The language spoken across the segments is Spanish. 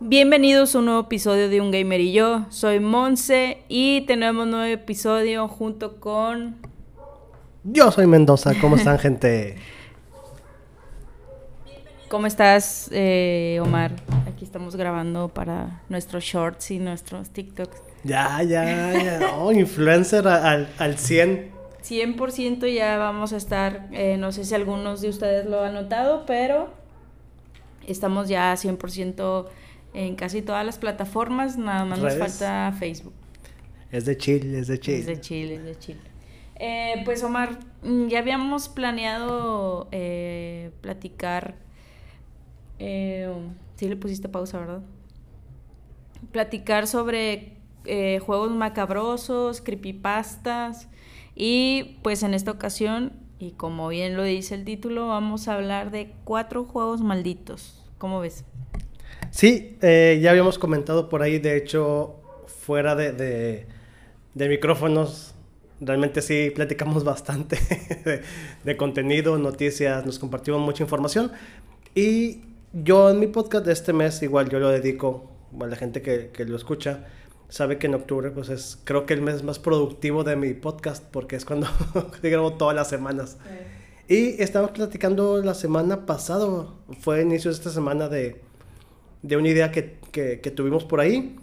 Bienvenidos a un nuevo episodio de Un Gamer y yo. Soy Monse y tenemos un nuevo episodio junto con. Yo soy Mendoza. ¿Cómo están, gente? ¿Cómo estás, eh, Omar? Aquí estamos grabando para nuestros shorts y nuestros TikToks. Ya, ya, ya. Oh, influencer al, al 100. 100% ya vamos a estar. eh, no sé si algunos de ustedes lo han notado, pero estamos ya 100% en casi todas las plataformas. Nada más nos falta Facebook. Es de chill, es de chill. Es de Chile, es de Chile. Eh, pues Omar, mm, ya habíamos planeado eh, platicar. Sí le pusiste pausa, ¿verdad? Platicar sobre eh, juegos macabrosos, creepypastas. Y pues en esta ocasión, y como bien lo dice el título, vamos a hablar de cuatro juegos malditos. ¿Cómo ves? Sí, eh, ya habíamos comentado por ahí, de hecho, fuera de, de- micrófonos, realmente sí platicamos bastante de, de contenido, noticias, nos compartimos mucha información. Y yo en mi podcast de este mes, igual yo lo dedico a la gente que, que lo escucha, sabe que en octubre pues es creo que el mes más productivo de mi podcast porque es cuando grabo todas las semanas. Y estamos platicando la semana pasada, fue inicio de esta semana de, de una idea que, que- que tuvimos por ahí.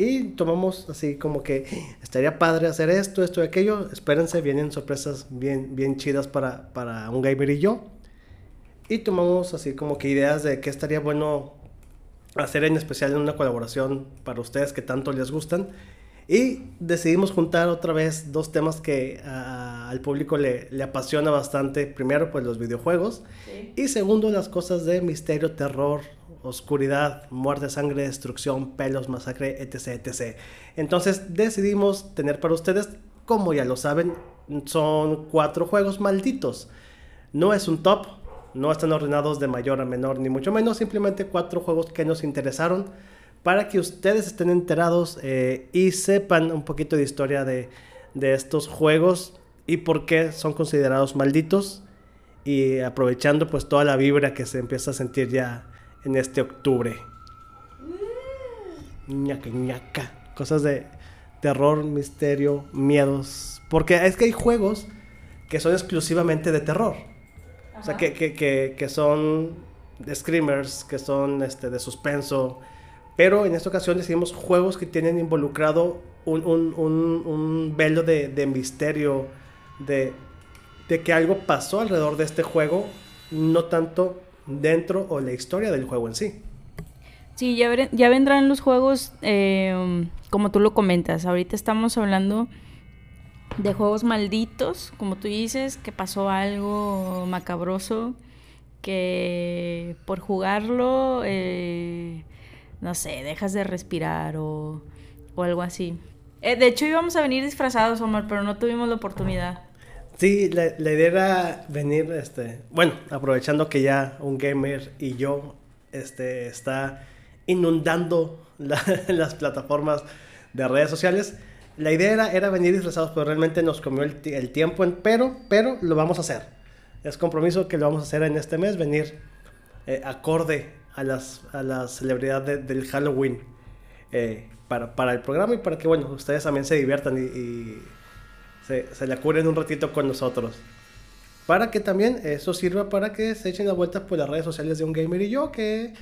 Y tomamos así como que estaría padre hacer esto, esto y aquello. Espérense, vienen sorpresas bien, bien chidas para, para un gamer y yo. Y tomamos así como que ideas de qué estaría bueno hacer en especial en una colaboración para ustedes que tanto les gustan. Y decidimos juntar otra vez dos temas que al público le, le apasiona bastante. Primero, pues los videojuegos. Y segundo, las cosas de misterio, terror, oscuridad, muerte, sangre, destrucción, pelos, masacre, etc, etc. Entonces decidimos tener para ustedes, como ya lo saben, son cuatro juegos malditos. No es un top, no están ordenados de mayor a menor, ni mucho menos, simplemente cuatro juegos que nos interesaron para que ustedes estén enterados eh, y sepan un poquito de historia de, de estos juegos y por qué son considerados malditos y aprovechando pues toda la vibra que se empieza a sentir ya en este octubre. ñaca ñaca, cosas de terror, misterio, miedos, porque es que hay juegos que son exclusivamente de terror. O sea, que, que, que, que son de screamers, que son este, de suspenso. Pero en esta ocasión decidimos juegos que tienen involucrado un, un, un, un velo de, de misterio, de, de que algo pasó alrededor de este juego, no tanto dentro o la historia del juego en sí. Sí, ya, veré- ya vendrán los juegos, eh, como tú lo comentas. Ahorita estamos hablando de juegos malditos, como tú dices, que pasó algo macabroso, que por jugarlo, eh, no sé, dejas de respirar o, o algo así. Eh, de hecho íbamos a venir disfrazados, Omar, pero no tuvimos la oportunidad. Sí, la, idea era venir, este, bueno, aprovechando que ya un gamer y yo, este, está inundando la- las plataformas de redes sociales. La idea era, era venir disfrazados, pero realmente nos comió el, ti- el tiempo, pero, pero lo vamos a hacer. Es compromiso que lo vamos a hacer en este mes, venir eh, acorde a las, a la celebridad de- del Halloween eh, para, para el programa y para que, bueno, ustedes también se diviertan y, y se, se la curen un ratito con nosotros. Para que también eso sirva para que se echen la vuelta por las redes sociales de un gamer y yo, que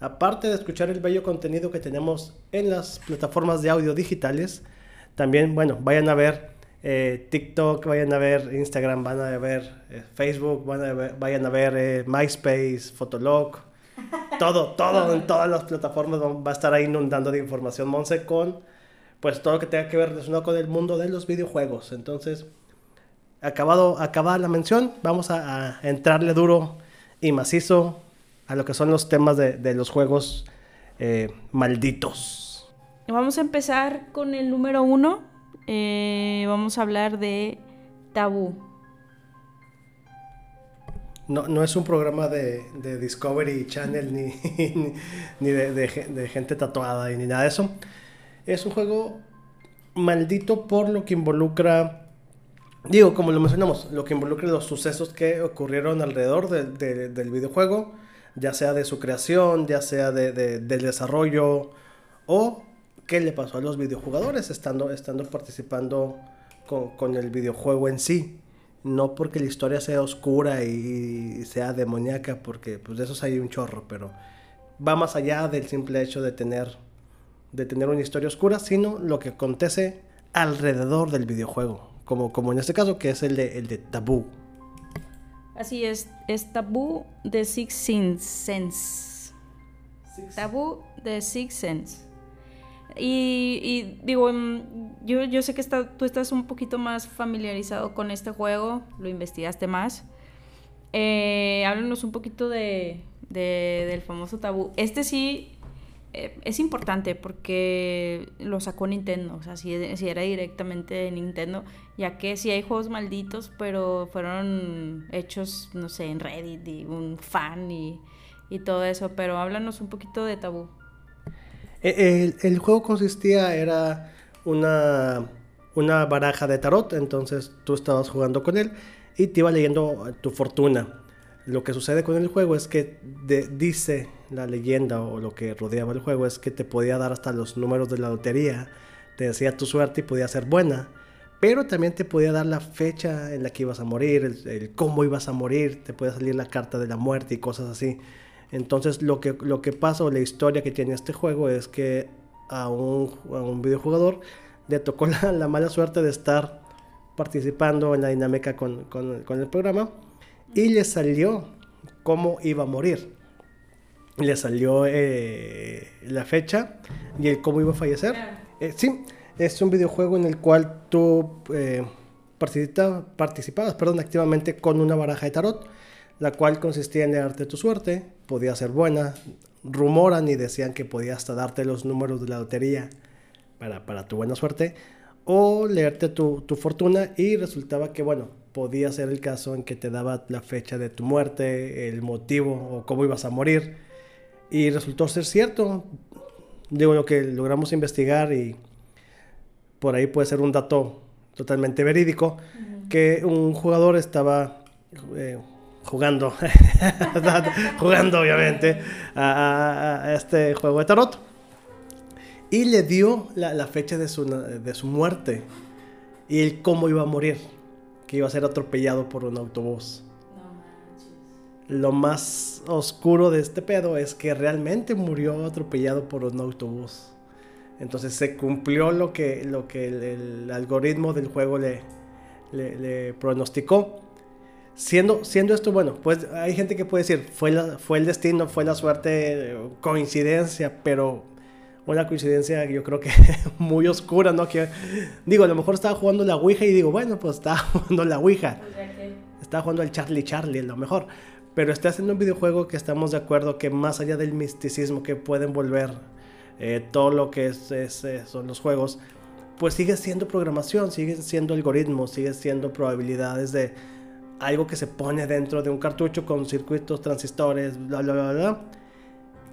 aparte de escuchar el bello contenido que tenemos en las plataformas de audio digitales, también, bueno, vayan a ver eh, TikTok, vayan a ver Instagram, van a ver eh, Facebook, van a ver- vayan a ver eh, MySpace, Fotolog, todo, todo en todas las plataformas va a estar ahí inundando de información Monse con pues todo lo que tenga que ver relacionado con el mundo de los videojuegos. Entonces, acabado, acabada la mención, vamos a, a entrarle duro y macizo a lo que son los temas de, de los juegos eh, malditos. Vamos a empezar con el número uno. Eh, vamos a hablar de Tabú. No, no es un programa de, Discovery Channel ni, ni, de, de ge- de gente tatuada y ni nada de eso. Es un juego maldito por lo que involucra digo, como lo mencionamos, lo que involucra los sucesos que ocurrieron alrededor del videojuego, ya sea de su creación, ya sea de, del desarrollo, o qué le pasó a los videojugadores estando, estando participando con, con el videojuego en sí. No porque la historia sea oscura y sea demoníaca, porque pues de esos hay un chorro, pero va más allá del simple hecho de tener, de tener una historia oscura, sino lo que acontece alrededor del videojuego, como, como en este caso que es el de, el de Tabú. Así es, es Tabú de Six Sense. Tabú de Six Sense. Y, digo, mm, yo, yo sé que está, tú estás un poquito más familiarizado con este juego, lo investigaste más. Eh, háblanos un poquito de, del famoso tabú. Este sí eh, es importante porque lo sacó Nintendo, o sea, si, era directamente de Nintendo, ya que sí hay juegos malditos, pero fueron hechos, no sé, en Reddit y un fan y, y todo eso, pero háblanos un poquito de tabú. E, el, juego consistía, era una, una baraja de tarot, entonces tú estabas jugando con él y te iba leyendo tu fortuna. Lo que sucede con el juego es que dice la leyenda o lo que rodeaba el juego es que te podía dar hasta los números de la lotería, te decía tu suerte y podía ser buena, pero también te podía dar la fecha en la que ibas a morir, el cómo ibas a morir, te podía salir la carta de la muerte y cosas así. Entonces lo que, lo que pasa o la historia que tiene este juego es que a un, a un videojugador le tocó la, mala suerte de estar participando en la dinámica con, el programa y le salió cómo iba a morir. Le salió eh, la fecha y el cómo iba a fallecer. Eh, sí, es un videojuego en el cual tú eh, participabas perdón, activamente con una baraja de tarot la cual consistía en leerte tu suerte, podía ser buena, rumoran y decían que podía hasta darte los números de la lotería para, para tu buena suerte, o leerte tu, tu, fortuna y resultaba que, bueno, podía ser el caso en que te daba la fecha de tu muerte, el motivo o cómo ibas a morir, y resultó ser cierto. Digo, lo que logramos investigar y por ahí puede ser un dato totalmente verídico, que un jugador estaba... Eh, jugando, jugando obviamente a, este juego de tarot. Y le dio la, fecha de su, de su muerte y el cómo iba a morir, que iba a ser atropellado por un autobús. Lo más oscuro de este pedo es que realmente murió atropellado por un autobús. Entonces se cumplió lo que, lo que el, algoritmo del juego le, le pronosticó siendo, siendo esto, bueno, pues hay gente que puede decir, fue, la, fue el destino, fue la suerte, coincidencia, pero una coincidencia yo creo que muy oscura, ¿no? Que, digo, a lo mejor estaba jugando la Ouija y digo, bueno, pues estaba jugando la Ouija. Estaba jugando el Charlie Charlie, a lo mejor. Pero está haciendo un videojuego que estamos de acuerdo que más allá del misticismo que pueden volver eh, todo lo que es, son los juegos, pues sigue siendo programación, sigue siendo algoritmos, sigue siendo probabilidades de, algo que se pone dentro de un cartucho con circuitos, transistores, bla, bla, bla, bla,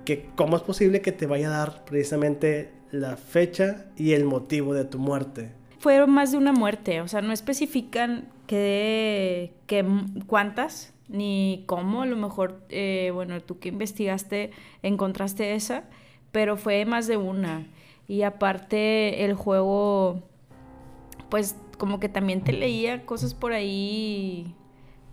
que cómo es posible que te vaya a dar precisamente la fecha y el motivo de tu muerte. Fueron más de una muerte, o sea, no especifican que, que cuántas ni cómo, a lo mejor, eh, bueno, tú que investigaste encontraste esa, pero fue más de una. Y aparte el juego, pues como que también te leía cosas por ahí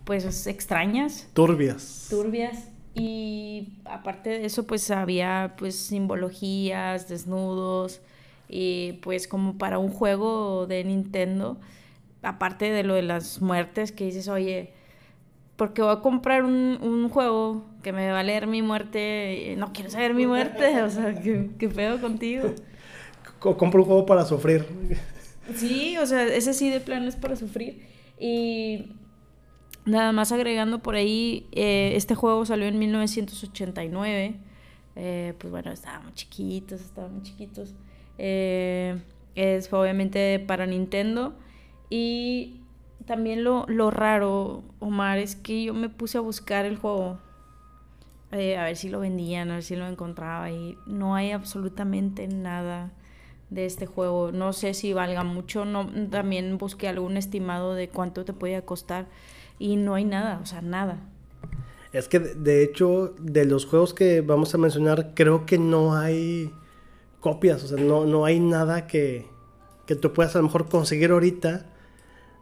pues extrañas. Turbias. Turbias. Y aparte de eso, pues había pues simbologías, desnudos, y pues como para un juego de Nintendo, aparte de lo de las muertes, que dices, oye, porque voy a comprar un, un juego que me va a leer mi muerte, no quiero saber mi muerte, o sea, ¿qué, qué pedo contigo? Compro un juego para sufrir. Sí, o sea, ese sí de plano es para sufrir. Y Nada más agregando por ahí, eh, este juego salió en 1989. Eh, pues bueno, estábamos chiquitos, estábamos chiquitos. Eh, es obviamente para Nintendo. Y también lo, lo, raro, Omar, es que yo me puse a buscar el juego. a ver si lo vendían, a ver si lo encontraba. Y no hay absolutamente nada de este juego. No sé si valga mucho, no, también busqué algún estimado de cuánto te podía costar y no hay nada, o sea, nada. Es que de hecho, de los juegos que vamos a mencionar, creo que no hay copias, o sea, no, no hay nada que, que tú puedas a lo mejor conseguir ahorita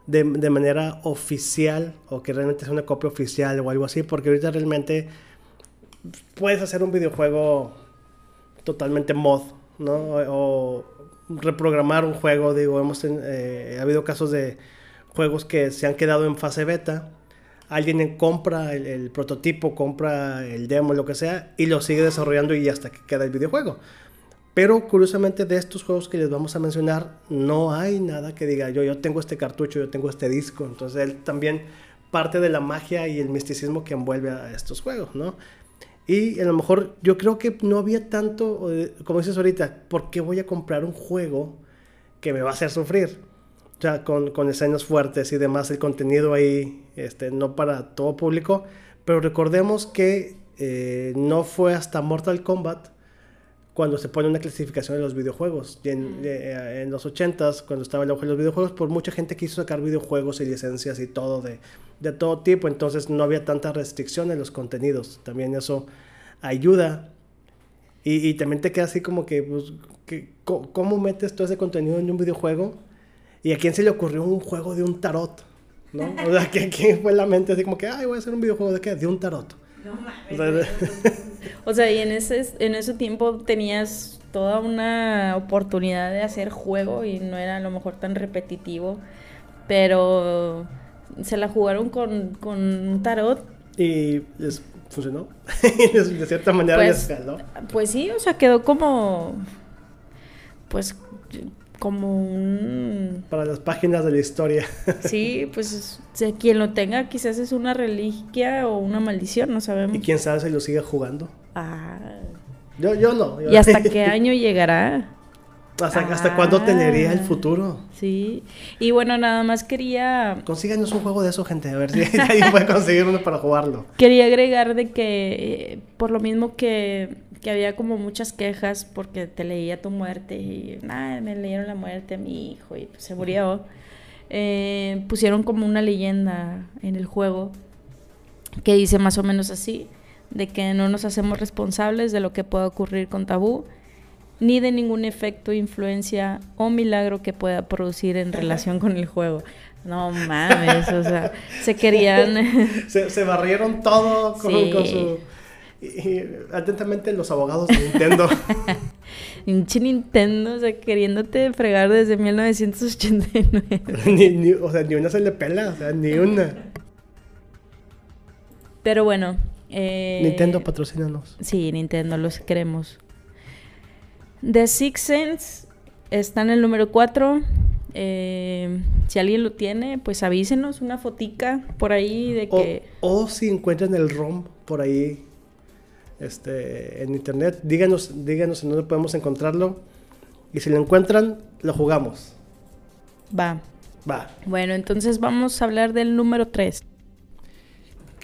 de, de, manera oficial o que realmente sea una copia oficial o algo así, porque ahorita realmente puedes hacer un videojuego totalmente mod, ¿no? O, reprogramar un juego, digo, hemos eh, ha habido casos de juegos que se han quedado en fase beta, alguien compra el, prototipo, compra el demo, lo que sea, y lo sigue desarrollando y hasta que queda el videojuego. Pero curiosamente de estos juegos que les vamos a mencionar, no hay nada que diga yo, yo tengo este cartucho, yo tengo este disco. Entonces él también parte de la magia y el misticismo que envuelve a estos juegos, ¿no? Y a lo mejor yo creo que no había tanto, como dices ahorita, ¿por qué voy a comprar un juego que me va a hacer sufrir? Sea, con, con escenas fuertes y demás, el contenido ahí, este, no para todo público. Pero recordemos que eh, no fue hasta Mortal Kombat cuando se pone una clasificación de los videojuegos. Y en, eh, en los 80s, cuando estaba el auge de los videojuegos, pues mucha gente quiso sacar videojuegos y licencias y todo de, de todo tipo, entonces no había tanta restricción en los contenidos. También eso ayuda. Y, y también te queda así como que, pues, que, ¿cómo metes todo ese contenido en un videojuego? ¿Y a quién se le ocurrió un juego de un tarot? ¿No? O sea, ¿quién fue la mente así como que, ay, voy a hacer un videojuego de qué? De un tarot. No mames. O sea, y en ese, en ese tiempo tenías toda una oportunidad de hacer juego y no era a lo mejor tan repetitivo, pero se la jugaron con, con un tarot. Y les funcionó. de cierta manera pues, les Pues sí, o sea, quedó como. Pues como un... Para las páginas de la historia. Sí, pues quien lo tenga quizás es una reliquia o una maldición, no sabemos. Y quién sabe si lo sigue jugando. Ah. Yo, yo no. ¿Y hasta qué año llegará? ¿Hasta, ¿Hasta cuándo tendría el futuro? Sí. Y bueno, nada más quería... Consíganos un juego de eso, gente. A ver si alguien puede conseguir uno para jugarlo. Quería agregar de que, eh, por lo mismo que, que, había como muchas quejas porque te leía tu muerte y, nada, me leyeron la muerte a mi hijo y pues, se murió. Eh, pusieron como una leyenda en el juego que dice más o menos así, de que no nos hacemos responsables de lo que pueda ocurrir con Tabú ni de ningún efecto, influencia o milagro que pueda producir en relación con el juego. No mames, o sea, se querían... se, barrieron todo con, su... Y, atentamente los abogados de Nintendo. Pinche Nintendo, o sea, queriéndote fregar desde 1989. ni, o sea, ni una se le pela, o sea, ni una. Pero bueno. Eh, Nintendo, patrocínanos. Sí, Nintendo, los queremos. The Six Sense está en el número 4. Eh, si alguien lo tiene, pues avísenos una fotica por ahí de que... O, si encuentran el ROM por ahí este, en internet, díganos, díganos en dónde podemos encontrarlo. Y si lo encuentran, lo jugamos. Va. Va. Bueno, entonces vamos a hablar del número 3.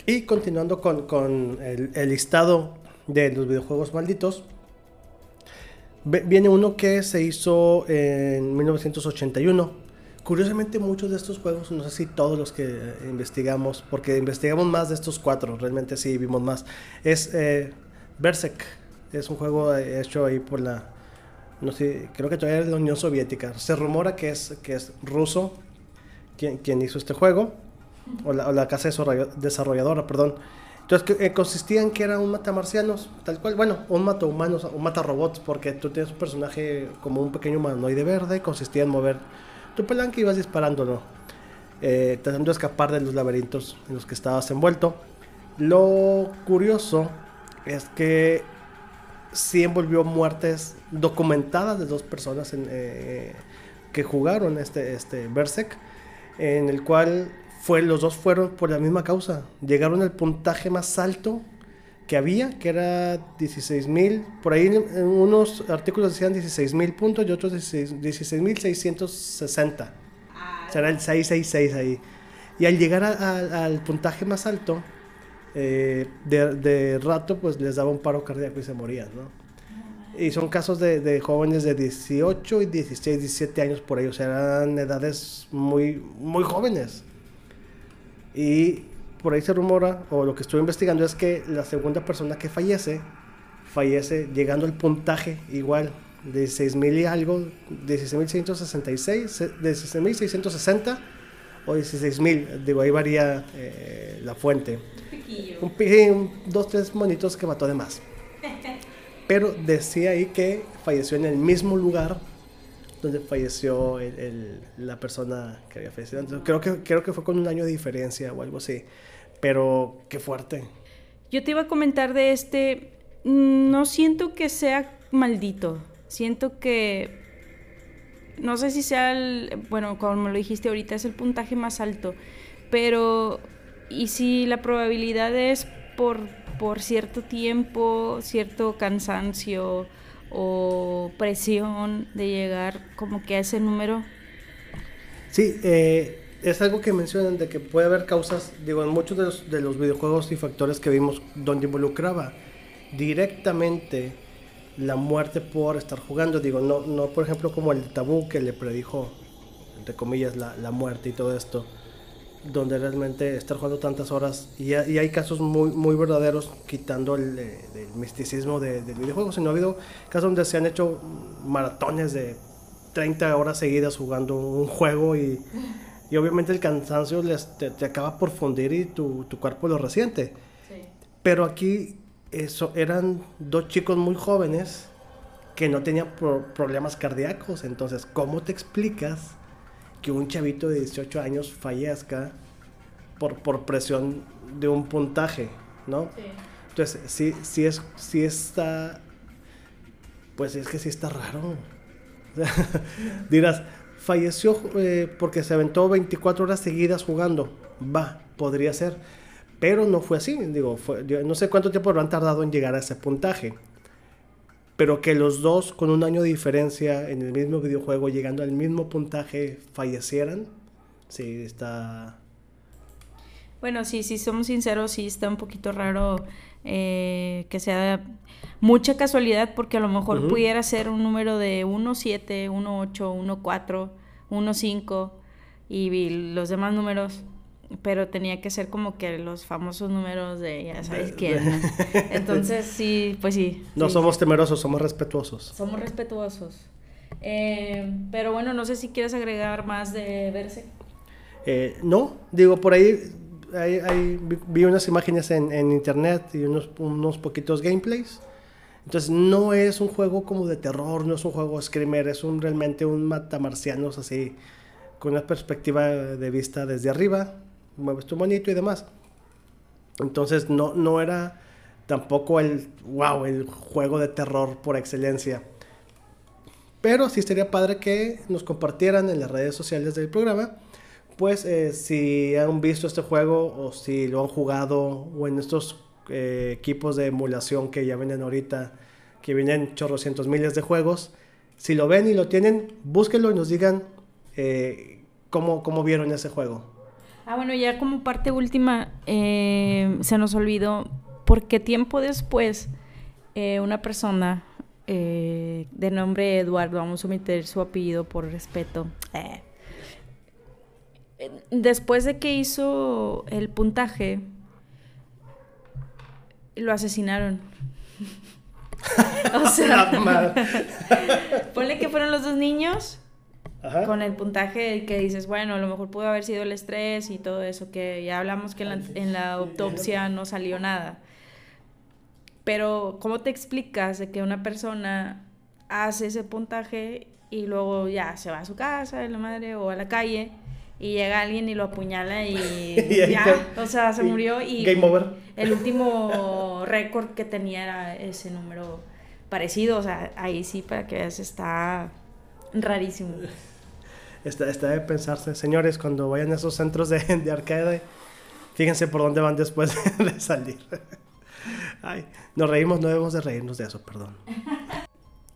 Y continuando con, con el, el listado de los videojuegos malditos, Viene uno que se hizo en 1981. Curiosamente muchos de estos juegos, no sé si todos los que investigamos, porque investigamos más de estos cuatro, realmente sí vimos más. Es eh, Berserk, es un juego hecho ahí por la, no sé, creo que todavía es la Unión Soviética. Se rumora que es, que es ruso quien, quien hizo este juego, o la, o la casa desarrolladora, perdón. Entonces, que, eh, consistía en que era un matamarcianos, tal cual, bueno, un mata humanos, un mata robots, porque tú tienes un personaje como un pequeño humanoide verde, consistía en mover tu palanca y ibas disparándolo, eh, tratando de escapar de los laberintos en los que estabas envuelto. Lo curioso es que sí envolvió muertes documentadas de dos personas eh, que jugaron este, este Berserk, en el cual fue, los dos fueron por la misma causa. Llegaron al puntaje más alto que había, que era 16.000. Por ahí en unos artículos decían 16.000 puntos y otros 16.660. Ah. Será el 666 ahí. Y al llegar al puntaje más alto, eh, de, de, rato, pues les daba un paro cardíaco y se morían, ¿no? Y son casos de, de, jóvenes de 18 y 16, 17 años por sea, eran edades muy, muy jóvenes. Y por ahí se rumora, o lo que estuve investigando es que la segunda persona que fallece, fallece llegando al puntaje igual, de 16.000 y algo, 16.666, 16.660 o 16.000. Digo, ahí varía eh, la fuente. Un, un, dos, tres monitos que mató de más. Pero decía ahí que falleció en el mismo lugar donde falleció el, la persona que había fallecido. Entonces, creo, que, creo que fue con un año de diferencia o algo así. Pero qué fuerte. Yo te iba a comentar de este. No siento que sea maldito. Siento que. No sé si sea el. Bueno, como lo dijiste ahorita, es el puntaje más alto. Pero. Y si la probabilidad es por por cierto tiempo, cierto cansancio o presión de llegar como que a ese número? Sí, eh, es algo que mencionan de que puede haber causas, digo, en muchos de los, de los videojuegos y factores que vimos donde involucraba directamente la muerte por estar jugando, digo, no, no por ejemplo como el tabú que le predijo, entre comillas, la, la muerte y todo esto, donde realmente estar jugando tantas horas y, hay casos muy, muy verdaderos quitando el, misticismo del videojuego, sino ha habido casos donde se han hecho maratones de 30 horas seguidas jugando un juego y, y obviamente el cansancio les, te, acaba por fundir y tu, tu cuerpo lo resiente. Pero aquí eso, eran dos chicos muy jóvenes que no tenían problemas cardíacos, entonces ¿cómo te explicas? que un chavito de 18 años fallezca por, por presión de un puntaje, ¿no? Sí. Entonces, sí, sí, es, sí está, pues es que sí está raro. Dirás, falleció eh, porque se aventó 24 horas seguidas jugando. Va, podría ser. Pero no fue así. Digo, no sé cuánto tiempo han tardado en llegar a ese puntaje pero que los dos con un año de diferencia en el mismo videojuego, llegando al mismo puntaje, fallecieran, sí, está... Bueno, sí, sí, somos sinceros, sí está un poquito raro eh, que sea mucha casualidad, porque a lo mejor pudiera ser un número de 1.7, 1.8, 1.4, 1.5 y los demás números pero tenía que ser como que los famosos números de ya sabes quién. Entonces, sí, pues sí. No somos temerosos, somos respetuosos. Somos respetuosos. Eh, pero bueno, no sé si quieres agregar más de verse. Eh, no, digo, por ahí, vi unas imágenes en, en internet y unos, unos poquitos gameplays. Entonces no es un juego como de terror, no es un juego screamer, es un realmente un matamarcianos así, con una perspectiva de vista desde arriba, mueves tu monito y demás. Entonces no, no era tampoco el, wow, el juego de terror por excelencia. Pero sí sería padre que nos compartieran en las redes sociales del programa, pues eh, si han visto este juego o si lo han jugado o en estos eh, equipos de emulación que ya vienen ahorita, que vienen chorrocientos miles de juegos, si lo ven y lo tienen, búsquenlo y nos digan eh, cómo, cómo vieron ese juego. Ah, bueno, ya como parte última, eh, se nos olvidó, porque tiempo después, eh, una persona eh, de nombre Eduardo, vamos a omitir su apellido por respeto, después de que hizo el puntaje, lo asesinaron. o sea, ponle que fueron los dos niños con el puntaje que dices, bueno, a lo mejor pudo haber sido el estrés y todo eso, que ya hablamos que en la, autopsia no salió nada. Pero, ¿cómo te explicas de que una persona hace ese puntaje y luego ya se va a su casa, de la madre, o a la calle, y llega alguien y lo apuñala y, ya, o sea, se murió y Game over. el último récord que tenía era ese número parecido, o sea, ahí sí para que veas está rarísimo está, está de pensarse, señores, cuando vayan a esos centros de, de arcade, fíjense por dónde van después de salir. Ay, nos reímos, no debemos de reírnos de eso, perdón.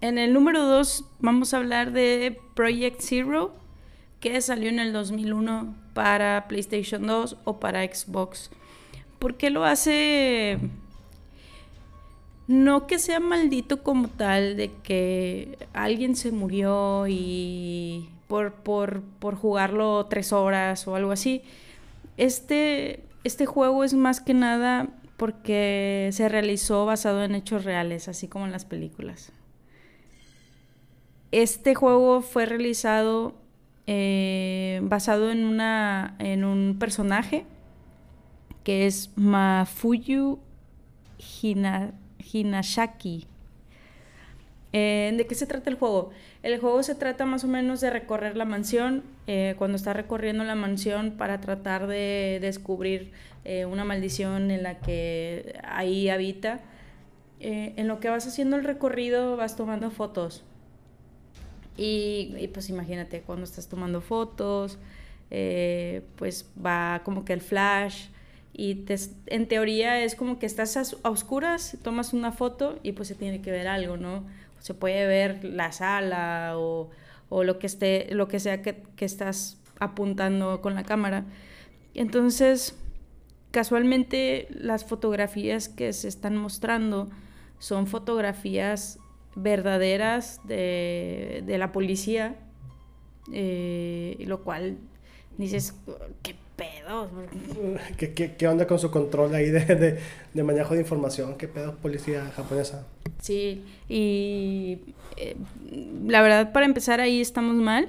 En el número 2 vamos a hablar de Project Zero, que salió en el 2001 para PlayStation 2 o para Xbox. ¿Por qué lo hace no que sea maldito como tal, de que alguien se murió y por, por, por jugarlo tres horas o algo así. Este, este juego es más que nada porque se realizó basado en hechos reales, así como en las películas. Este juego fue realizado eh, basado en, una, en un personaje que es Mafuyu Hinashaki. Eh, ¿De qué se trata el juego? El juego se trata más o menos de recorrer la mansión, eh, cuando está recorriendo la mansión para tratar de descubrir una maldición en la que ahí habita. en lo que vas haciendo el recorrido vas tomando fotos y, pues imagínate, cuando estás tomando fotos, eh, pues va como que el flash y en teoría es como que estás a, oscuras, tomas una foto y pues se tiene que ver algo, ¿no? Se puede ver la sala o, o lo que esté, lo que sea que, que estás apuntando con la cámara. Entonces, casualmente las fotografías que se están mostrando son fotografías verdaderas de, la policía, eh, lo cual dices, ¿qué pedo? ¿Qué, onda con su control ahí de, manejo de información? ¿Qué pedo policía japonesa? Sí, y eh, la verdad para empezar ahí estamos mal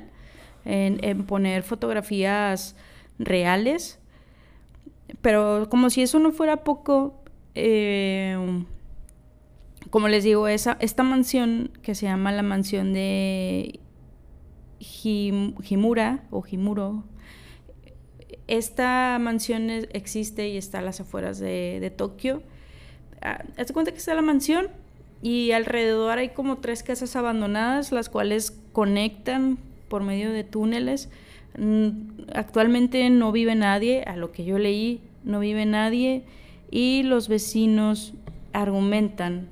en, poner fotografías reales, pero como si eso no fuera poco, eh, como les digo, esa, esta mansión que se llama la mansión de Himura o Himuro, esta mansión existe y está a las afueras de, Tokio. Ah, hazte cuenta que está la mansión y alrededor hay como tres casas abandonadas, las cuales conectan por medio de túneles. Mm, actualmente no vive nadie, a lo que yo leí, no vive nadie y los vecinos argumentan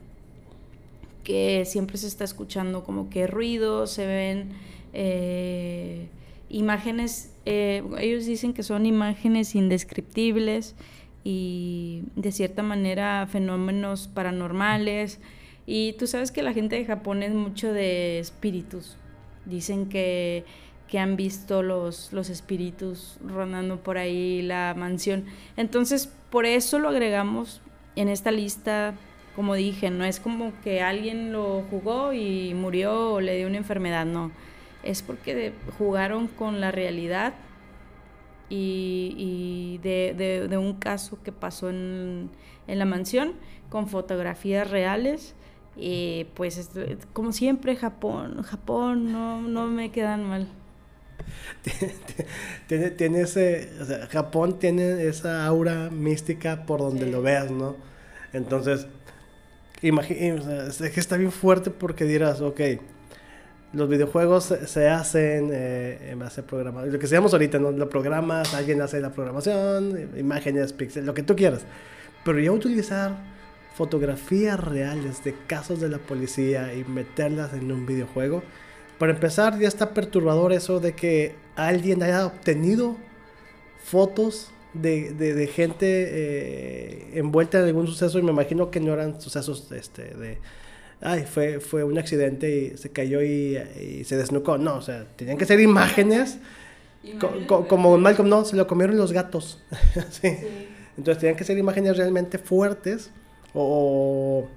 que siempre se está escuchando como que ruido, se ven eh, imágenes, eh, ellos dicen que son imágenes indescriptibles y de cierta manera fenómenos paranormales. Y tú sabes que la gente de Japón es mucho de espíritus. Dicen que, que han visto los, los espíritus rondando por ahí la mansión. Entonces, por eso lo agregamos en esta lista como dije, no es como que alguien lo jugó y murió o le dio una enfermedad, no. Es porque jugaron con la realidad y, de, un caso que pasó en, la mansión con fotografías reales. Y pues como siempre Japón, Japón no, no me quedan mal. tiene, tiene ese, o sea, Japón tiene esa aura mística por donde lo veas, ¿no? Entonces, es que está bien fuerte porque dirás, ok, los videojuegos se, hacen eh, en base a programas. Lo que seamos ahorita, ¿no? Lo programas, alguien hace la programación, imágenes, píxeles, lo que tú quieras. Pero ya utilizar fotografías reales de casos de la policía y meterlas en un videojuego, para empezar ya está perturbador eso de que alguien haya obtenido fotos de, de, gente eh, envuelta en algún suceso y me imagino que no eran sucesos este, de, ay, fue, fue un accidente y se cayó y, se desnucó. No, o sea, tenían que ser imágenes. como Malcolm, no, se lo comieron los gatos. Entonces tenían que ser imágenes realmente fuertes o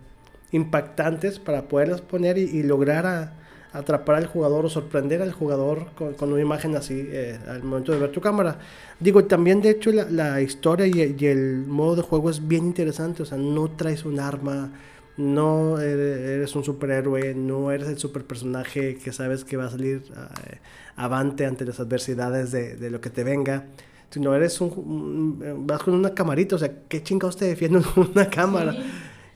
impactantes para poderlas poner y, lograr a, atrapar al jugador o sorprender al jugador con, una imagen así eh, al momento de ver tu cámara. Digo, también de hecho la, historia y, el modo de juego es bien interesante, o sea, no traes un arma, no eres un superhéroe, no eres el super personaje que sabes que va a salir eh, avante ante las adversidades de, lo que te venga. Sino eres un, vas con una camarita, o sea, ¿qué chingados te defiende una cámara?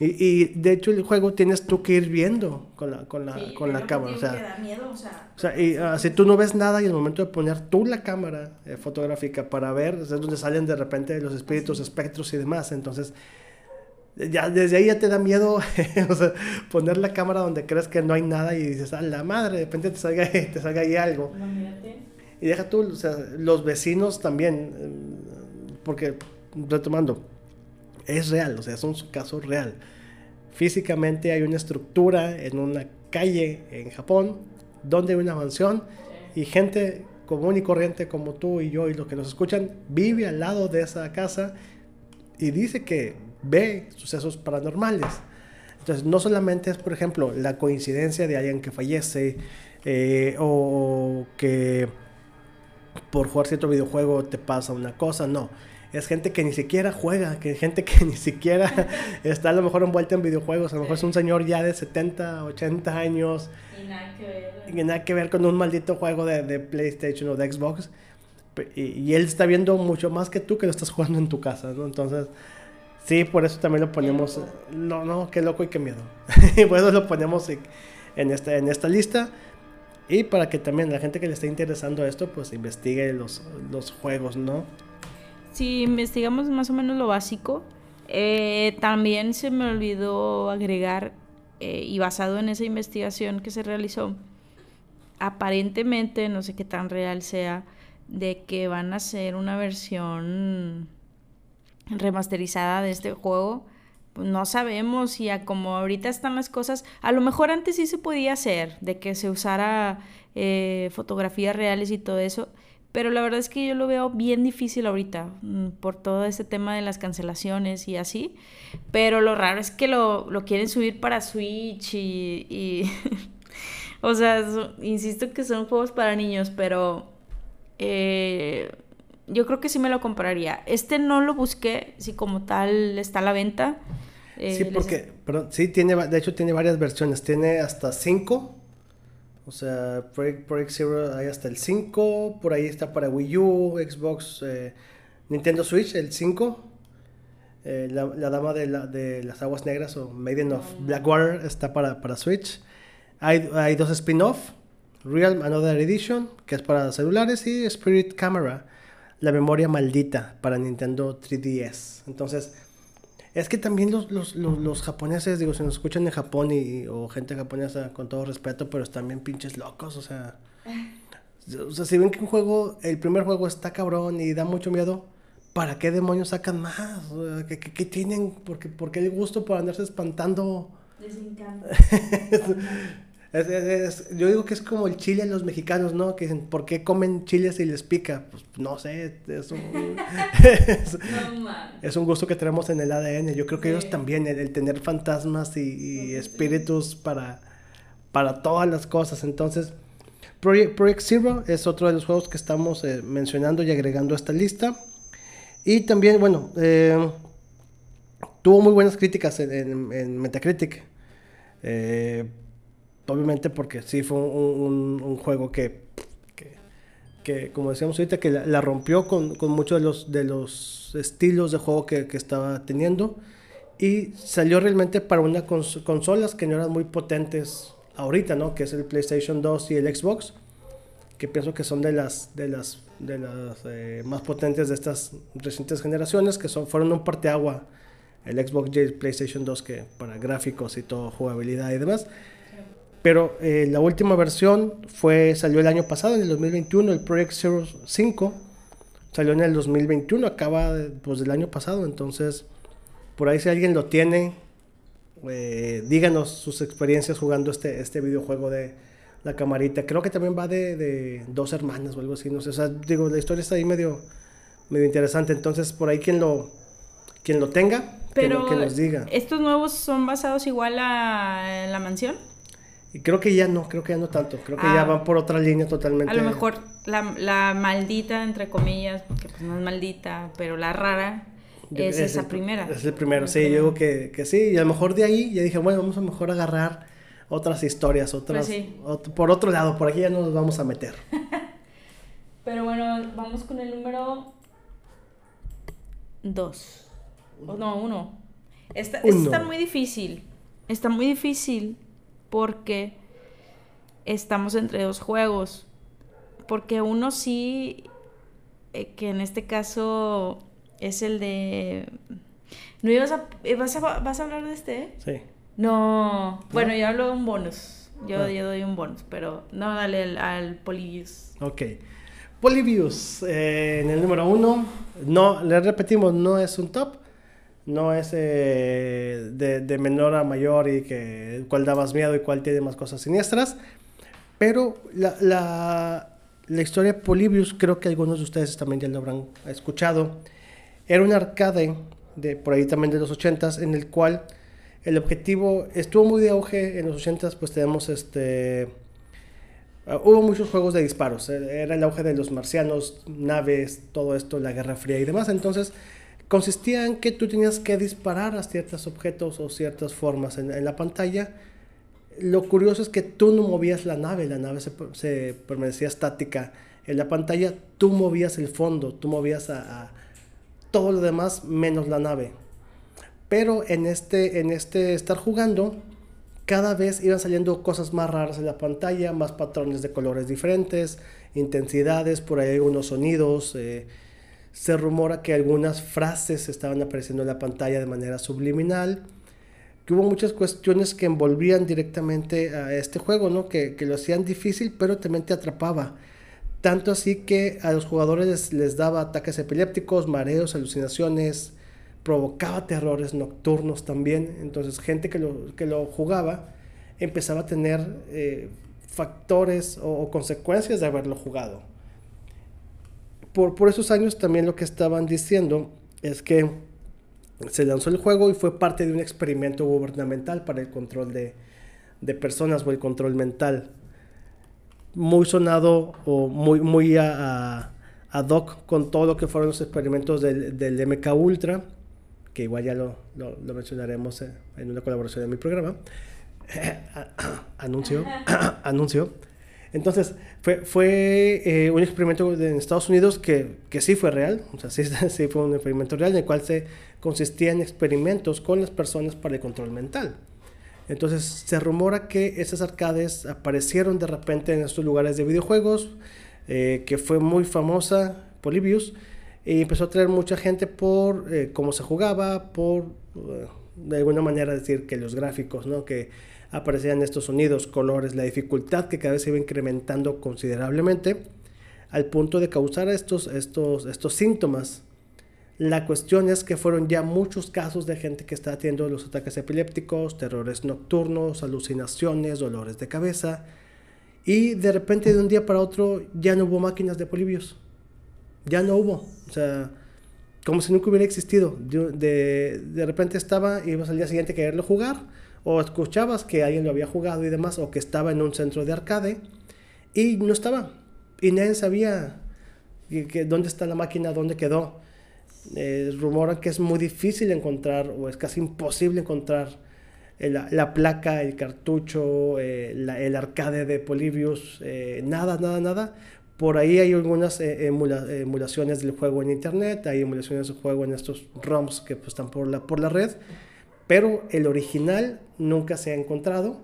Y, de hecho el juego tienes tú que ir viendo con la, con la, con la cámara. O sea, miedo, o sea, o sea y, uh, si tú no ves nada y el momento de poner tú la cámara eh, fotográfica para ver, es donde salen de repente los espíritus, espectros y demás. Entonces, ya desde ahí ya te da miedo o sea, poner la cámara donde crees que no hay nada y dices, a la madre, de repente te salga, te salga ahí algo. y deja tú, o sea, los vecinos también, eh, porque retomando, es real, o sea, es un caso real Físicamente hay una estructura en una calle en Japón donde hay una mansión y gente común y corriente como tú y yo y los que nos escuchan vive al lado de esa casa y dice que ve sucesos paranormales. Entonces, no solamente es, por ejemplo, la coincidencia de alguien que fallece eh, o que por jugar cierto videojuego te pasa una cosa, no. Es gente que ni siquiera juega, que gente que ni siquiera está a lo mejor envuelta en videojuegos. A lo mejor es un señor ya de 70, 80 años. Y nada que ver. Y nada que ver con un maldito juego de, de PlayStation o de Xbox. Y, y, él está viendo mucho más que tú que lo estás jugando en tu casa, ¿no? Entonces, sí, por eso también lo ponemos. No, no, qué loco y qué miedo. y por eso lo ponemos en esta, en esta lista. Y para que también la gente que le esté interesando esto, pues investigue los, los juegos, ¿no? Si investigamos más o menos lo básico, eh, también se me olvidó agregar, eh, y basado en esa investigación que se realizó, aparentemente, no sé qué tan real sea, de que van a hacer una versión remasterizada de este juego pues no sabemos y a como ahorita están las cosas, a lo mejor antes sí se podía hacer, de que se usara eh, fotografías reales y todo eso, pero la verdad es que yo lo veo bien difícil ahorita mm, por todo este tema de las cancelaciones y así, pero lo raro es que lo, lo quieren subir para Switch y... y o sea, insisto que son juegos para niños, pero... Eh, yo creo que sí me lo compraría. Este no lo busqué, si como tal está a la venta. Eh, sí, porque, perdón, sí, tiene, de hecho tiene varias versiones. Tiene hasta 5. O sea, Project, Zero hay hasta el 5. Por ahí está para Wii U, Xbox, eh, Nintendo Switch, el 5. Eh, la, dama de, las aguas negras o Maiden of ah. Blackwater está para, para Switch. Hay, hay dos spin-off. Real Another Edition, que es para celulares, y Spirit Camera, la memoria maldita para Nintendo 3DS. Entonces, es que también los, los, los, japoneses, digo, se nos escuchan en Japón y, o gente japonesa, con todo respeto, pero están bien pinches locos, o sea. O sea, si ven que un juego, el primer juego está cabrón y da mucho miedo, ¿para qué demonios sacan más? ¿Qué, qué, tienen? ¿Por qué, ¿Por qué el gusto por andarse espantando? Les encanta. yo digo que es como el chile en los mexicanos, ¿no? Que dicen, ¿por qué comen chile si les pica? Pues no sé, es un, es, un gusto que tenemos en el ADN. Yo creo que ellos también, el, tener fantasmas y, espíritus para, para todas las cosas. Entonces, Project, Zero es otro de los juegos que estamos eh, mencionando y agregando a esta lista. Y también, bueno, eh, tuvo muy buenas críticas en, en Metacritic. Eh, obviamente porque sí fue un, juego que, que, como decíamos ahorita, que la, rompió con, con, muchos de los, de los estilos de juego que, que estaba teniendo. Y salió realmente para unas consolas que no eran muy potentes ahorita, ¿no? Que es el PlayStation 2 y el Xbox. Que pienso que son de las, de las, de las eh, más potentes de estas recientes generaciones. Que son, fueron un parteagua el Xbox y el PlayStation 2 que para gráficos y todo, jugabilidad y demás. Pero eh, la última versión fue, salió el año pasado, en el 2021, el Project Zero 5. Salió en el 2021, acaba pues, del año pasado. Entonces, por ahí si alguien lo tiene, eh, díganos sus experiencias jugando este, este videojuego de la camarita. Creo que también va de, dos hermanas o algo así. No sé, o sea, digo, la historia está ahí medio, medio interesante. Entonces, por ahí quien lo, quien lo tenga, Pero que, nos diga. ¿Estos nuevos son basados igual a la mansión? Y creo que ya no, creo que ya no tanto. Creo que ya ah. van por otra línea totalmente. A lo mejor la, maldita, entre comillas, porque pues no es maldita, pero la rara es, esa primera. Es el primero, sí, yo digo que, que, sí. Y a lo mejor de ahí ya dije, bueno, vamos a mejor agarrar otras historias, otras. Pues por otro lado, por aquí ya nos vamos a meter. pero bueno, vamos con el número dos. no, uno. Esta, está muy difícil. Está muy difícil porque estamos entre dos juegos. Porque uno sí, eh, que en este caso es el de... ¿No ibas a, eh, vas a, vas a hablar de este? Sí. No, bueno, yo hablo de un bonus. Yo, ah. doy un bonus, pero no, dale al, al Polybius. Ok. Polybius, eh, en el número uno, no, le repetimos, no es un top. No es eh, de, menor a mayor y que cuál da más miedo y cuál tiene más cosas siniestras. Pero la, la, la historia de Polybius, creo que algunos de ustedes también ya lo habrán escuchado, era un arcade de por ahí también de los 80s en el cual el objetivo estuvo muy de auge en los 80s, pues tenemos este uh, hubo muchos juegos de disparos, era el auge de los marcianos, naves, todo esto, la Guerra Fría y demás, entonces consistía en que tú tenías que disparar a ciertos objetos o ciertas formas en, la pantalla. Lo curioso es que tú no movías la nave, la nave se, permanecía estática en la pantalla, tú movías el fondo, tú movías a, todo lo demás menos la nave. Pero en este, en este estar jugando, cada vez iban saliendo cosas más raras en la pantalla, más patrones de colores diferentes, intensidades, por ahí algunos sonidos. Eh, se rumora que algunas frases estaban apareciendo en la pantalla de manera subliminal, que hubo muchas cuestiones que envolvían directamente a este juego, ¿no? que, lo hacían difícil, pero también te atrapaba. Tanto así que a los jugadores les, daba ataques epilépticos, mareos, alucinaciones, provocaba terrores nocturnos también. Entonces gente que lo, que lo jugaba empezaba a tener eh, factores o consecuencias de haberlo jugado por, esos años también lo que estaban diciendo es que se lanzó el juego y fue parte de un experimento gubernamental para el control de, personas o el control mental. Muy sonado o muy, muy a, ad hoc con todo lo que fueron los experimentos del, del MK Ultra, que igual ya lo, lo, lo mencionaremos en una colaboración en mi programa. anuncio, anuncio. Entonces, fue, fue eh, un experimento en Estados Unidos que, que, sí fue real, o sea, sí, sí, fue un experimento real en el cual se consistía en experimentos con las personas para el control mental. Entonces, se rumora que esas arcades aparecieron de repente en estos lugares de videojuegos, eh, que fue muy famosa, Polybius, y empezó a traer mucha gente por eh, cómo se jugaba, por, de alguna manera decir que los gráficos, ¿no? Que aparecían estos sonidos, colores, la dificultad que cada vez se iba incrementando considerablemente al punto de causar estos, estos, estos síntomas. La cuestión es que fueron ya muchos casos de gente que está teniendo los ataques epilépticos, terrores nocturnos, alucinaciones, dolores de cabeza. Y de repente de un día para otro ya no hubo máquinas de polibios. Ya no hubo. O sea, como si nunca hubiera existido. De, de, repente estaba, ibas al día siguiente a quererlo jugar o escuchabas que alguien lo había jugado y demás, o que estaba en un centro de arcade y no estaba. Y nadie sabía dónde está la máquina, dónde quedó. Eh, rumoran que es muy difícil encontrar, o es casi imposible encontrar la, placa, el cartucho, eh, el arcade de Polybius, eh, nada, nada, nada. Por ahí hay algunas emulaciones del juego en internet, hay emulaciones del juego en estos ROMs que pues, están por la, por la red pero el original nunca se ha encontrado.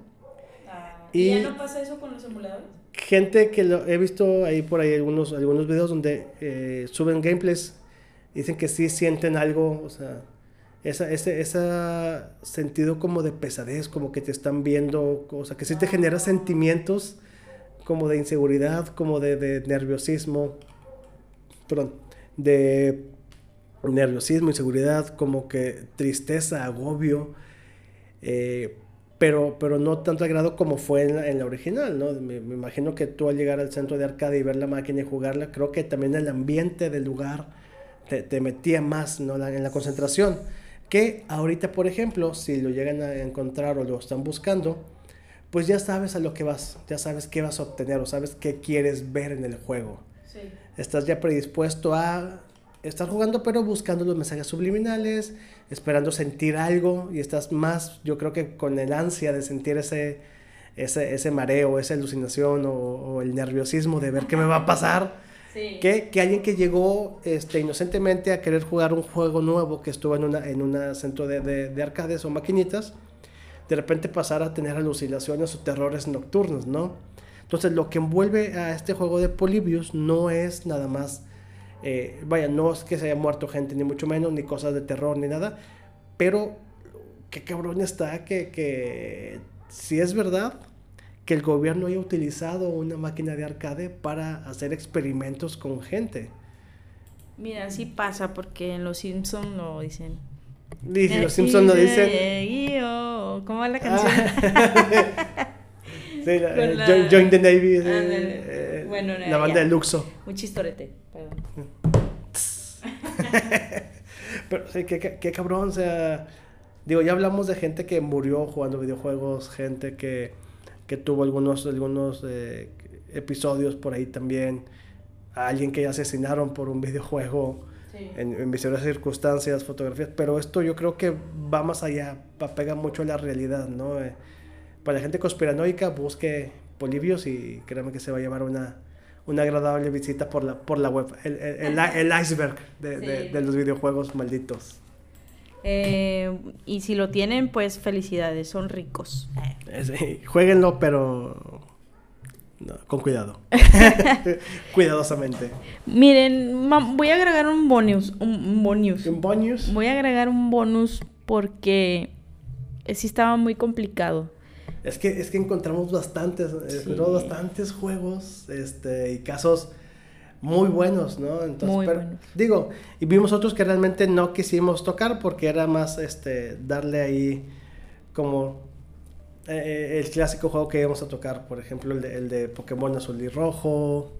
Ah, y, ya no pasa eso con los emuladores? Gente que lo he visto ahí por ahí algunos, algunos videos donde eh, suben gameplays, dicen que sí sienten algo, o sea, esa, ese, ese sentido como de pesadez, como que te están viendo, o sea, que sí te genera ah. sentimientos como de inseguridad, como de, de nerviosismo, perdón, de nerviosismo, inseguridad, como que tristeza, agobio, eh, pero, pero no tanto al grado como fue en la, original, ¿no? Me, imagino que tú al llegar al centro de arcade y ver la máquina y jugarla, creo que también el ambiente del lugar te, metía más ¿no? en la concentración. Que ahorita, por ejemplo, si lo llegan a encontrar o lo están buscando, pues ya sabes a lo que vas, ya sabes qué vas a obtener o sabes qué quieres ver en el juego. Estás ya predispuesto a estás jugando pero buscando los mensajes subliminales, esperando sentir algo y estás más, yo creo que con el ansia de sentir ese, ese, ese mareo, esa alucinación o, el nerviosismo de ver qué me va a pasar. Que, que, alguien que llegó este, inocentemente a querer jugar un juego nuevo que estuvo en un en una centro de, de, de, arcades o maquinitas, de repente pasar a tener alucinaciones o terrores nocturnos, ¿no? Entonces lo que envuelve a este juego de Polybius no es nada más eh, vaya, no es que se haya muerto gente, ni mucho menos, ni cosas de terror, ni nada. Pero qué cabrón está que, que si es verdad que el gobierno haya utilizado una máquina de arcade para hacer experimentos con gente. Mira, sí pasa porque en Los Simpsons lo dicen. Eh, los Simpsons lo dicen. oh, ¿Cómo va la canción? Ah. Sí, la- Con eh, la- join, join the Navy. Bueno, la ya. banda de Luxo. Un chistorete, perdón. Pero sí, qué, qué- qué cabrón, o sea, digo, ya hablamos de gente que murió jugando videojuegos, gente que, que tuvo algunos, algunos eh, episodios por ahí también, a alguien que asesinaron por un videojuego Sí. en, en misteriosas circunstancias, fotografías, pero esto yo creo que va más allá, pega mucho a la realidad, ¿no? Eh, para la gente conspiranoica, busque Polibios y créanme que se va a llevar una, una agradable visita por la, por la web, el, el- el- el iceberg de, de- Sí. de los videojuegos malditos. Eh, y si lo tienen, pues felicidades, son ricos. Eh, sí, jueguenlo, pero no, con cuidado. Cuidadosamente. Miren, voy a agregar un bonus. Un, un bonus. En bonus, Voy a agregar un bonus porque sí estaba muy complicado. Es que, es que encontramos bastantes, eh, Sí. encontramos bastantes juegos este, y casos muy buenos, ¿no? Entonces, Muy pero, buenos. Digo, y vimos otros que realmente no quisimos tocar porque era más este, darle ahí como eh, el clásico juego que íbamos a tocar, por ejemplo, el de, el de Pokémon Azul y Rojo,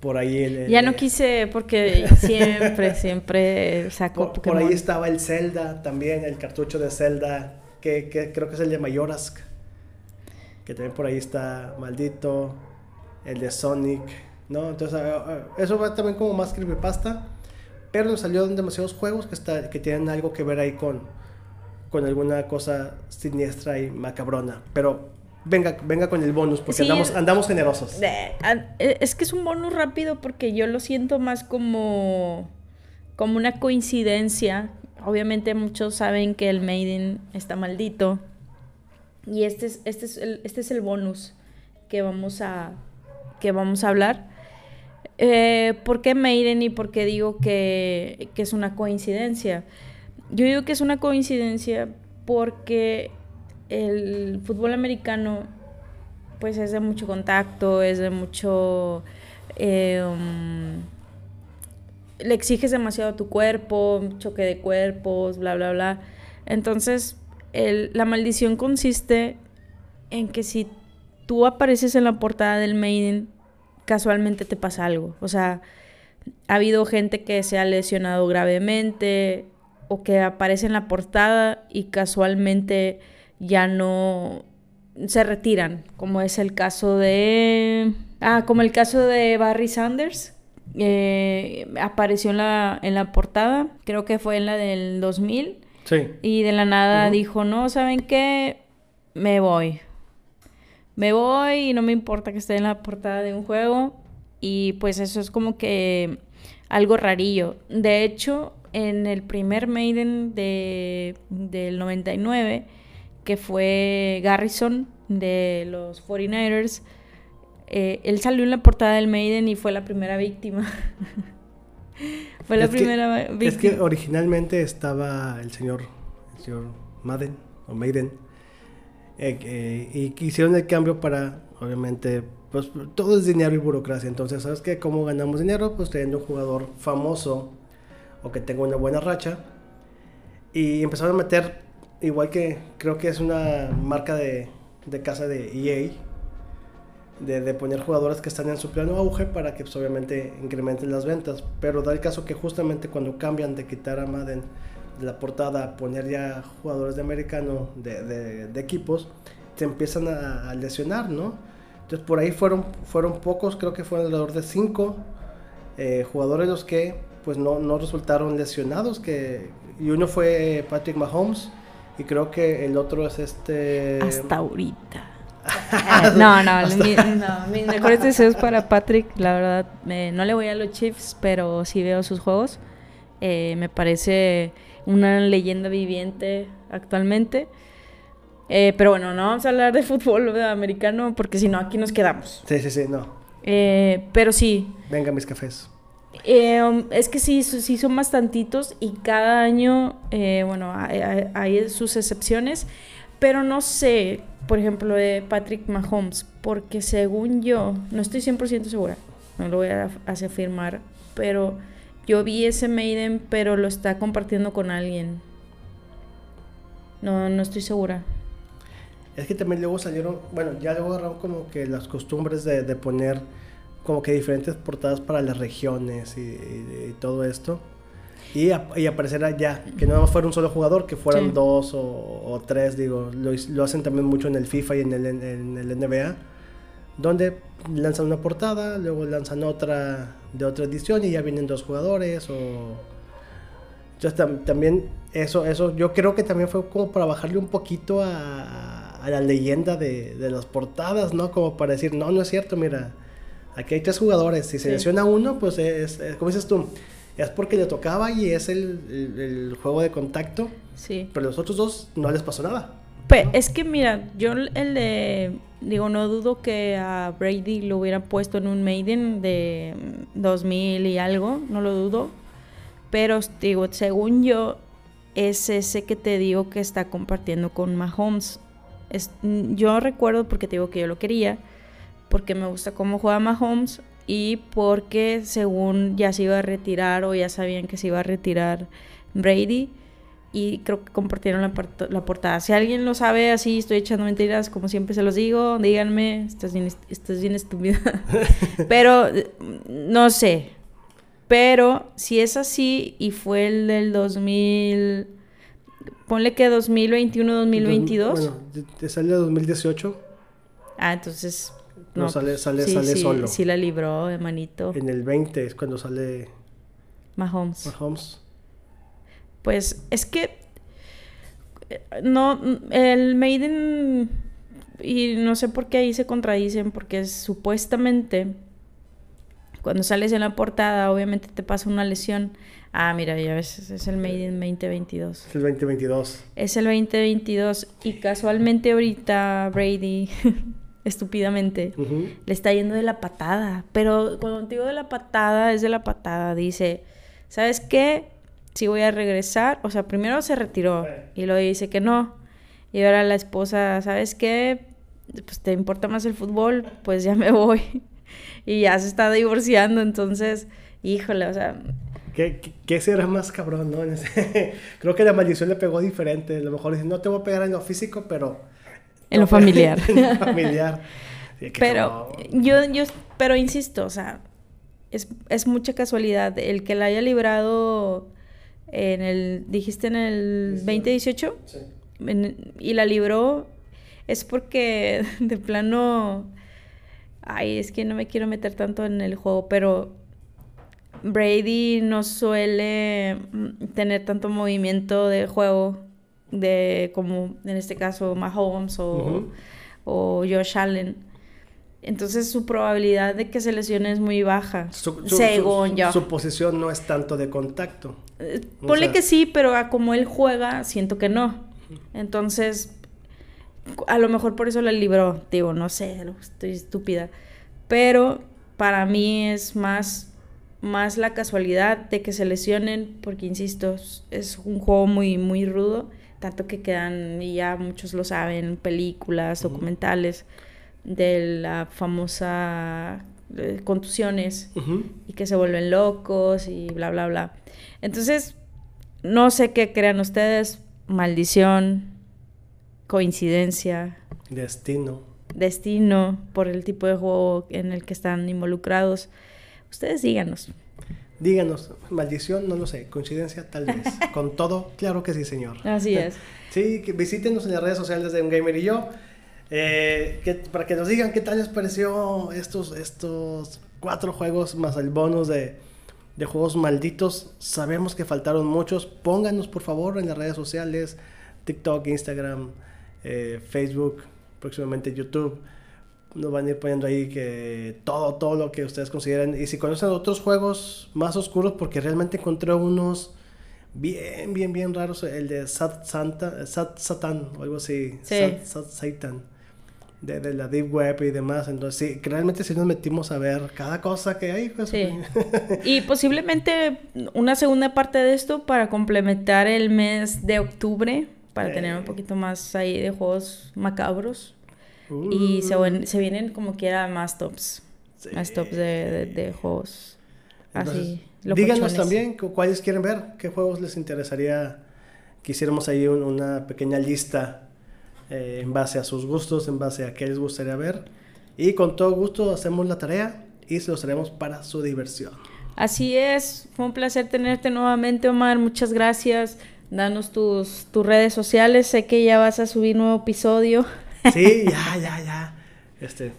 por ahí el... el- Ya no quise porque siempre, siempre saco Por, por Pokémon. ahí estaba el Zelda también, el cartucho de Zelda, que, que creo que es el de Mayorask, que también por ahí está maldito, el de Sonic, ¿no? Entonces, eso va también como más creepypasta, pero nos salieron demasiados juegos que, está, que tienen algo que ver ahí con, con alguna cosa siniestra y macabrona, pero venga, venga con el bonus, porque Sí, andamos, andamos generosos. Eh, Es que es un bonus rápido porque yo lo siento más como, como una coincidencia. Obviamente muchos saben que el Maiden está maldito. Y este es, este es, el, este es el bonus que vamos a, que vamos a hablar. Eh, ¿Por qué Maiden y por qué digo que, que es una coincidencia? Yo digo que es una coincidencia porque el fútbol americano pues es de mucho contacto, es de mucho... eh, um, le exiges demasiado a tu cuerpo, choque de cuerpos, bla, bla, bla. Entonces, el- la maldición consiste en que si tú apareces en la portada del Maiden, casualmente te pasa algo. O sea, ha habido gente que se ha lesionado gravemente o que aparece en la portada y casualmente ya no se retiran, como es el caso de... Ah, como el caso de Barry Sanders. eh, apareció en la, en la portada, creo que fue en la del 2000, Sí. y de la nada dijo, no, ¿saben qué? Me voy. Me voy y no me importa que esté en la portada de un juego. Y pues eso es como que algo rarillo. De hecho, en el primer Maiden de, del 99, que fue Garrison de los 49ers, eh, él salió en la portada del Maiden y fue la primera víctima. fue la Es que- primera víctima. Es que originalmente estaba el señor, el señor Madden o Maiden eh, eh, y hicieron el cambio para, obviamente, pues todo es dinero y burocracia. Entonces, ¿sabes qué? ¿Cómo ganamos dinero? Pues teniendo un jugador famoso o que tenga una buena racha. Y empezaron a meter, igual que creo que es una marca de, de casa de EA, de, de poner jugadores que están en su pleno auge para que pues, obviamente incrementen las ventas. Pero da el caso que justamente cuando cambian de quitar a Madden de la portada a poner ya jugadores de americano de, equipos, se empiezan a, a lesionar, ¿no? Entonces por ahí fueron, fueron pocos, creo que fueron alrededor de cinco eh, jugadores los que pues no, no resultaron lesionados, que, y uno fue Patrick Mahomes y creo que el otro es este... Hasta ahorita. Eh, no, no, mi- no, mis mejores deseos para Patrick, la verdad, eh, no le voy a los Chiefs, pero sí veo sus juegos. Eh, me parece una leyenda viviente actualmente. Eh, pero bueno, no vamos a hablar de fútbol americano porque si no, aquí nos quedamos. Sí, sí, sí, no. Eh, pero sí, Venga mis cafés. eh, um, es que sí, sí son bastantitos y cada año, bueno, hay- hay sus excepciones, pero no sé, por ejemplo, de Patrick Mahomes, porque según yo, no estoy 100% segura, no lo voy a af- afirmar, pero yo vi ese Maiden, pero lo está compartiendo con alguien. No, no estoy segura. Es que también luego salieron, bueno, ya luego agarraron como que las costumbres de, de poner como que diferentes portadas para las regiones y todo esto. Y, y aparecerá ya, que no fuera un solo jugador, que fueran Sí. dos o, o tres, digo. Lo, lo hacen también mucho en el FIFA y en el, en el NBA, donde lanzan una portada, luego lanzan otra de otra edición y ya vienen dos jugadores o... Entonces tam- también eso, eso, yo creo que también fue como para bajarle un poquito a, a la leyenda de, de las portadas, ¿no? Como para decir, no, no es cierto, mira, aquí hay tres jugadores, si se Sí. lesiona uno, pues es, es- como dices tú, es porque le tocaba y es el, el- el juego de contacto, Sí. pero los otros dos no les pasó nada. Pe- es que mira, yo el de. Digo, no dudo que a Brady lo hubieran puesto en un Maiden de mm, 2000 y algo, no lo dudo. Pero, digo, según yo, es ese que te digo que está compartiendo con Mahomes. Es, mm, yo recuerdo porque te digo que yo lo quería, porque me gusta cómo juega Mahomes y porque según ya se iba a retirar o ya sabían que se iba a retirar Brady y creo que compartieron la, la portada. Si alguien lo sabe así, estoy echando mentiras, como siempre se los digo, díganme, estás bien, est- estás bien estúpida. Pero no sé. Pero si es así y fue el del 2000, ponle que 2021, 2022. Bueno, te- te sale 2018, Ah, entonces No, sale- sale- sí, sale sí, solo. Sí la libró, hermanito. en el 20 es cuando sale Mahomes. Mahomes. Pues es que no el Maiden y no sé por qué ahí se contradicen porque supuestamente cuando sales en la portada obviamente te pasa una lesión. Ah, mira, ya ves, es el Maiden 2022. Es el 2022. Es el 2022 y casualmente ahorita Brady estúpidamente le está yendo de la patada. Pero cuando te digo de la patada, es de la patada. Dice, ¿sabes qué? Si voy a regresar. O sea, primero se retiró y luego dice que no. Y ahora la esposa, ¿sabes qué? Pues te importa más el fútbol, pues ya me voy. Y ya se está divorciando, entonces, híjole, o sea, ¿Qué, qué, qué será más cabrón, no? Creo que la maldición le pegó diferente. A lo mejor dice, no te voy a pegar en lo físico, pero... En lo familiar. en lo familiar. Sí, Pero yo, yo, pero insisto, o sea, es, es mucha casualidad. El que la haya librado en el, dijiste en el 2018, Sí. en- y la libró, es porque de plano, ay, es que no me quiero meter tanto en el juego, pero Brady no suele mm, tener tanto movimiento de juego de como en este caso Mahomes o, o Josh Allen. Entonces su probabilidad de que se lesione es muy baja, Su, su- según su- yo. su posición no es tanto de contacto. Eh, Ponle sea- que sí, pero a como él juega, siento que no. Entonces, a lo mejor por eso la libró. Digo, no sé, estoy estúpida. Pero para mí es más, más la casualidad de que se lesionen, porque insisto, es- es un juego muy, muy rudo. Tanto que quedan, y ya muchos lo saben, películas, documentales de la famosa eh, contusiones y que se vuelven locos y bla, bla, bla. Entonces, no sé qué crean ustedes, maldición, coincidencia, Destino. destino por el tipo de juego en el que están involucrados. Ustedes díganos. Díganos, maldición, no lo sé, coincidencia tal vez. Con todo, claro que sí, señor. Así es. Sí, que visítenos en las redes sociales de Un Gamer y yo. eh, que- para que nos digan qué tal les pareció estos, estos cuatro juegos más el bonus de, de juegos malditos. Sabemos que faltaron muchos. Pónganos por favor en las redes sociales: TikTok, Instagram, eh, Facebook, próximamente YouTube. Nos van a ir poniendo ahí que todo, todo lo que ustedes consideren. Y si conocen otros juegos más oscuros, porque realmente encontré unos bien, bien, bien raros. El de Sat, Santa, Sat Satan o algo así. Sí. Sat, Sat Satan. De, de la Deep Web y demás. Entonces, sí, realmente sí nos metimos a ver cada cosa que hay. pues, Sí. Y posiblemente una segunda parte de esto para complementar el mes de octubre, para tener un Eh. poquito más ahí de juegos macabros. Y se, Uh, se vienen como quiera más tops. sí. Más tops de, de- de juegos. Entonces, así. díganos también cu- cuáles quieren ver, qué juegos les interesaría quisiéramos ahí una pequeña lista eh, en base a sus gustos, en base a qué les gustaría ver. Y con todo gusto hacemos la tarea y se los haremos para su diversión. Así es, fue un placer tenerte nuevamente, Omar. Muchas gracias. Danos tus, tus redes sociales. Sé que ya vas a subir nuevo episodio. Sí, ya, ya, ya. Este,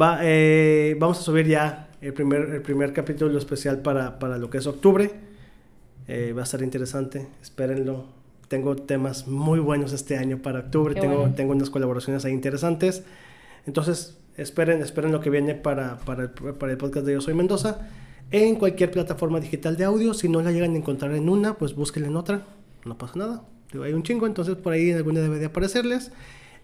va, eh, vamos a subir ya el primer, el primer capítulo especial para, para lo que es octubre. Eh, va a ser interesante, espérenlo. Tengo temas muy buenos este año para octubre. tengo, tengo unas colaboraciones ahí interesantes. Entonces, esperen, esperen lo que viene para, para, el, para el podcast de Yo Soy Mendoza en cualquier plataforma digital de audio. Si no la llegan a encontrar en una, pues búsquenla en otra. No pasa nada. Hay un chingo, entonces por ahí en alguna debe de aparecerles.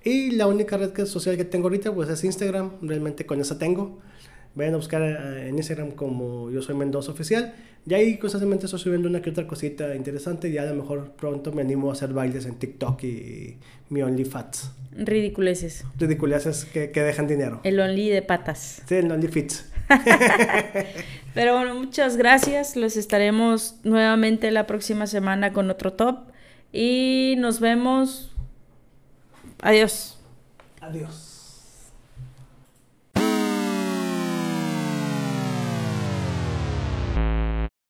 Y la única red social que tengo ahorita pues es Instagram. Realmente con esa tengo. Vayan a buscar eh, en Instagram como yo soy Mendoza Oficial. Y ahí constantemente estoy subiendo una que otra cosita interesante. Y a lo mejor pronto me animo a hacer bailes en TikTok y mi OnlyFats. Ridiculeces. Ridiculeces que, que dejan dinero. El Only de patas. Sí, el OnlyFits. Pero bueno, muchas gracias. Los estaremos nuevamente la próxima semana con otro top. Y nos vemos. Adiós. Adiós.